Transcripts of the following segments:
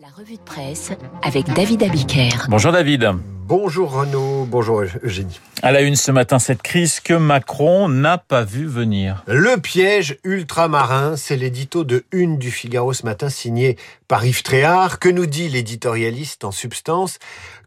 La revue de presse avec David Abiker. Bonjour David. Bonjour Renaud, bonjour Eugénie. À la une ce matin, cette crise que Macron n'a pas vu venir. Le piège ultramarin, c'est l'édito de Une du Figaro ce matin signé par Yves Tréhard. Que nous dit l'éditorialiste en substance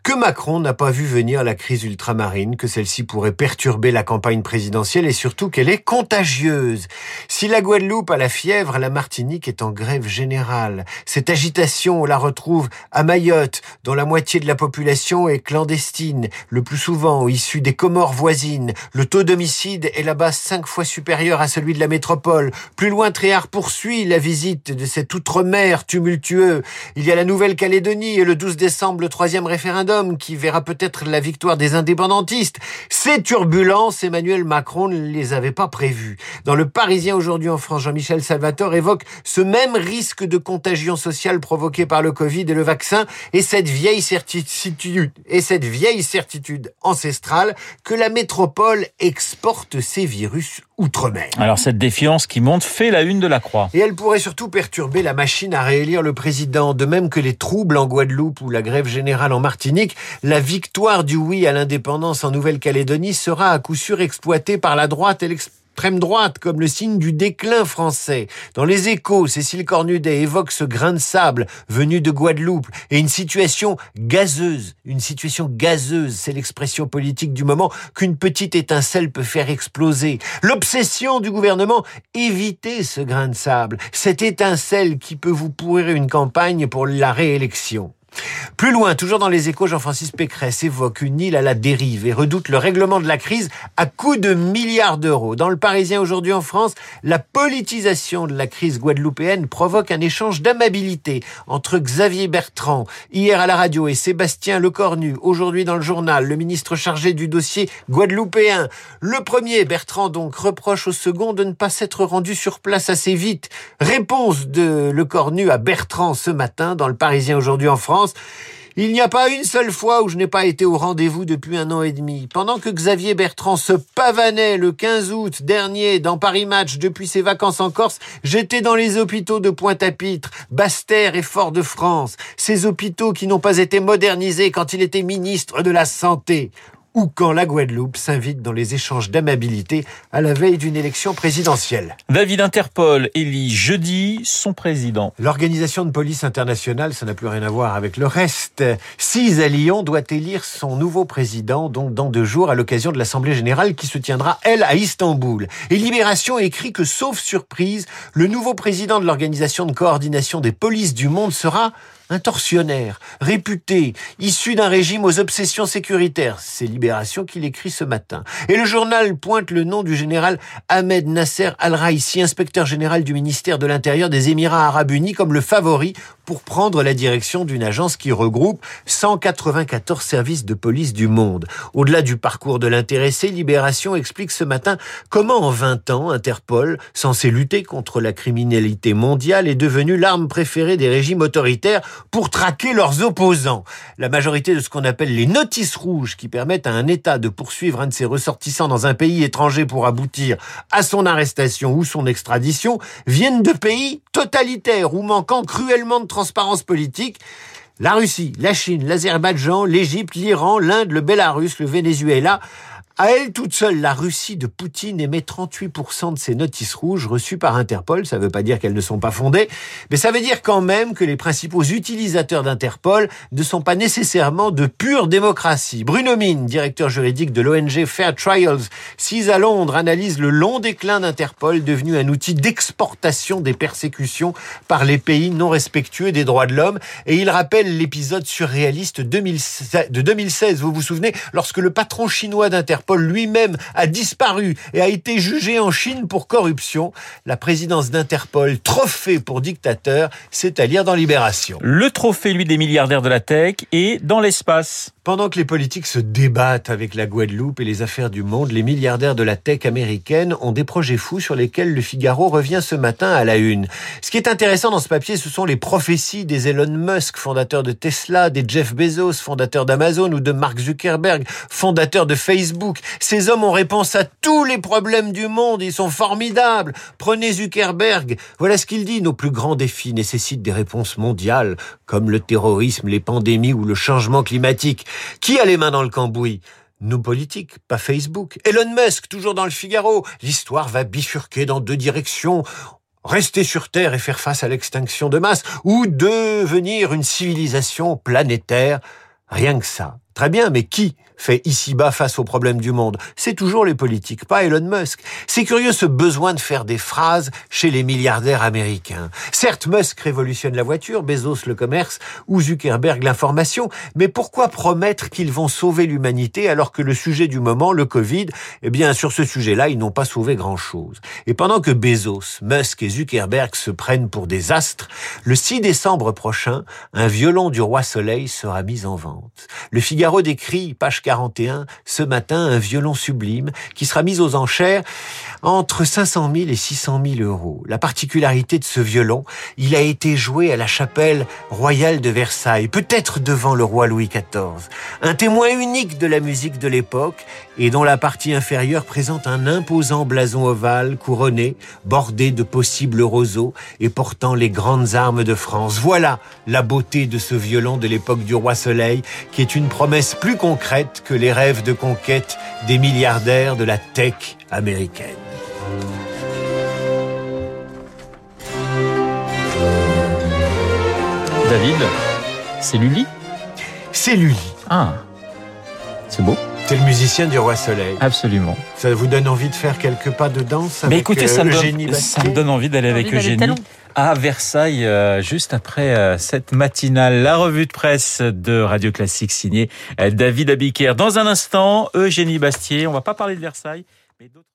Que Macron n'a pas vu venir la crise ultramarine, que celle-ci pourrait perturber la campagne présidentielle et surtout qu'elle est contagieuse. Si la Guadeloupe a la fièvre, la Martinique est en grève générale. Cette agitation, on la retrouve à Mayotte, dont la moitié de la population est clandestine, le plus souvent issue des Comores voisines. Le taux d'homicide est là-bas cinq fois supérieur à celui de la métropole. Plus loin, Tréhard poursuit la visite de cet outre-mer tumultueux. Il y a la Nouvelle-Calédonie et le 12 décembre, le troisième référendum qui verra peut-être la victoire des indépendantistes. Ces turbulences, Emmanuel Macron ne les avait pas prévues. Dans le Parisien aujourd'hui en France, Jean-Michel Salvatore évoque ce même risque de contagion sociale provoqué par le Covid et le vaccin et cette vieille certitude, et cette vieille certitude ancestrale que la métropole exporte ces virus outre-mer. Alors cette défiance qui monte fait la une de la croix. Et elle pourrait surtout perturber la machine à réélire le président, de même que les troubles en Guadeloupe ou la grève générale en Martinique, la victoire du oui à l'indépendance en Nouvelle-Calédonie sera à coup sûr exploitée par la droite et l'exploitation extrême droite comme le signe du déclin français. Dans les échos, Cécile Cornudet évoque ce grain de sable venu de Guadeloupe et une situation gazeuse. Une situation gazeuse, c'est l'expression politique du moment qu'une petite étincelle peut faire exploser. L'obsession du gouvernement, éviter ce grain de sable, cette étincelle qui peut vous pourrir une campagne pour la réélection. Plus loin, toujours dans les échos, Jean-Francis Pécresse évoque une île à la dérive et redoute le règlement de la crise à coût de milliards d'euros. Dans le Parisien aujourd'hui en France, la politisation de la crise guadeloupéenne provoque un échange d'amabilité entre Xavier Bertrand, hier à la radio, et Sébastien Lecornu, aujourd'hui dans le journal, le ministre chargé du dossier guadeloupéen. Le premier, Bertrand donc, reproche au second de ne pas s'être rendu sur place assez vite. Réponse de Lecornu à Bertrand ce matin dans le Parisien aujourd'hui en France. Il n'y a pas une seule fois où je n'ai pas été au rendez-vous depuis un an et demi. Pendant que Xavier Bertrand se pavanait le 15 août dernier dans Paris Match depuis ses vacances en Corse, j'étais dans les hôpitaux de Pointe-à-Pitre, Basse-Terre et Fort-de-France. Ces hôpitaux qui n'ont pas été modernisés quand il était ministre de la Santé ou quand la Guadeloupe s'invite dans les échanges d'amabilité à la veille d'une élection présidentielle. David Interpol élit jeudi son président. L'organisation de police internationale, ça n'a plus rien à voir avec le reste. Six à Lyon doit élire son nouveau président, donc dans deux jours, à l'occasion de l'Assemblée générale qui se tiendra, elle, à Istanbul. Et Libération écrit que, sauf surprise, le nouveau président de l'organisation de coordination des polices du monde sera un tortionnaire, réputé, issu d'un régime aux obsessions sécuritaires. C'est Libération qu'il écrit ce matin. Et le journal pointe le nom du général Ahmed Nasser Al-Raisi, inspecteur général du ministère de l'Intérieur des Émirats Arabes Unis, comme le favori pour prendre la direction d'une agence qui regroupe 194 services de police du monde. Au-delà du parcours de l'intéressé, Libération explique ce matin comment en 20 ans, Interpol, censé lutter contre la criminalité mondiale, est devenu l'arme préférée des régimes autoritaires pour traquer leurs opposants. La majorité de ce qu'on appelle les notices rouges qui permettent à un État de poursuivre un de ses ressortissants dans un pays étranger pour aboutir à son arrestation ou son extradition viennent de pays totalitaires ou manquant cruellement de transparence politique. La Russie, la Chine, l'Azerbaïdjan, l'Égypte, l'Iran, l'Inde, le Bélarus, le Venezuela à elle toute seule, la Russie de Poutine émet 38% de ses notices rouges reçues par Interpol. Ça ne veut pas dire qu'elles ne sont pas fondées, mais ça veut dire quand même que les principaux utilisateurs d'Interpol ne sont pas nécessairement de pure démocratie. Bruno Mine, directeur juridique de l'ONG Fair Trials, 6 à Londres, analyse le long déclin d'Interpol, devenu un outil d'exportation des persécutions par les pays non respectueux des droits de l'homme. Et il rappelle l'épisode surréaliste de 2016, vous vous souvenez, lorsque le patron chinois d'Interpol Paul lui-même a disparu et a été jugé en Chine pour corruption. La présidence d'Interpol, trophée pour dictateur, c'est à lire dans Libération. Le trophée, lui, des milliardaires de la tech est dans l'espace. Pendant que les politiques se débattent avec la Guadeloupe et les affaires du monde, les milliardaires de la tech américaine ont des projets fous sur lesquels le Figaro revient ce matin à la une. Ce qui est intéressant dans ce papier, ce sont les prophéties des Elon Musk, fondateur de Tesla, des Jeff Bezos, fondateur d'Amazon, ou de Mark Zuckerberg, fondateur de Facebook. Ces hommes ont réponse à tous les problèmes du monde, ils sont formidables. Prenez Zuckerberg, voilà ce qu'il dit, nos plus grands défis nécessitent des réponses mondiales, comme le terrorisme, les pandémies ou le changement climatique. Qui a les mains dans le cambouis? Nos politiques, pas Facebook. Elon Musk, toujours dans le Figaro. L'histoire va bifurquer dans deux directions. Rester sur Terre et faire face à l'extinction de masse, ou devenir une civilisation planétaire. Rien que ça. Très bien, mais qui fait ici-bas face aux problèmes du monde? C'est toujours les politiques, pas Elon Musk. C'est curieux ce besoin de faire des phrases chez les milliardaires américains. Certes, Musk révolutionne la voiture, Bezos le commerce ou Zuckerberg l'information, mais pourquoi promettre qu'ils vont sauver l'humanité alors que le sujet du moment, le Covid, eh bien sur ce sujet-là, ils n'ont pas sauvé grand-chose? Et pendant que Bezos, Musk et Zuckerberg se prennent pour des astres, le 6 décembre prochain, un violon du roi Soleil sera mis en vente. Le décrit, page 41, ce matin, un violon sublime qui sera mis aux enchères entre 500 000 et 600 000 euros. La particularité de ce violon, il a été joué à la chapelle royale de Versailles, peut-être devant le roi Louis XIV. Un témoin unique de la musique de l'époque et dont la partie inférieure présente un imposant blason ovale couronné, bordé de possibles roseaux et portant les grandes armes de France. Voilà la beauté de ce violon de l'époque du roi Soleil, qui est une promesse plus concrète que les rêves de conquête des milliardaires de la tech américaine. David, c'est Lully? C'est Lully. Ah, c'est beau. C'est le musicien du Roi Soleil. Absolument. Ça vous donne envie de faire quelques pas de danse avec Mais écoutez, ça, euh, me Eugénie donne, ça me donne envie d'aller avec envie Eugénie à Versailles, euh, juste après euh, cette matinale, la revue de presse de Radio Classique signée David Abiker. Dans un instant, Eugénie Bastier. On va pas parler de Versailles, mais d'autres...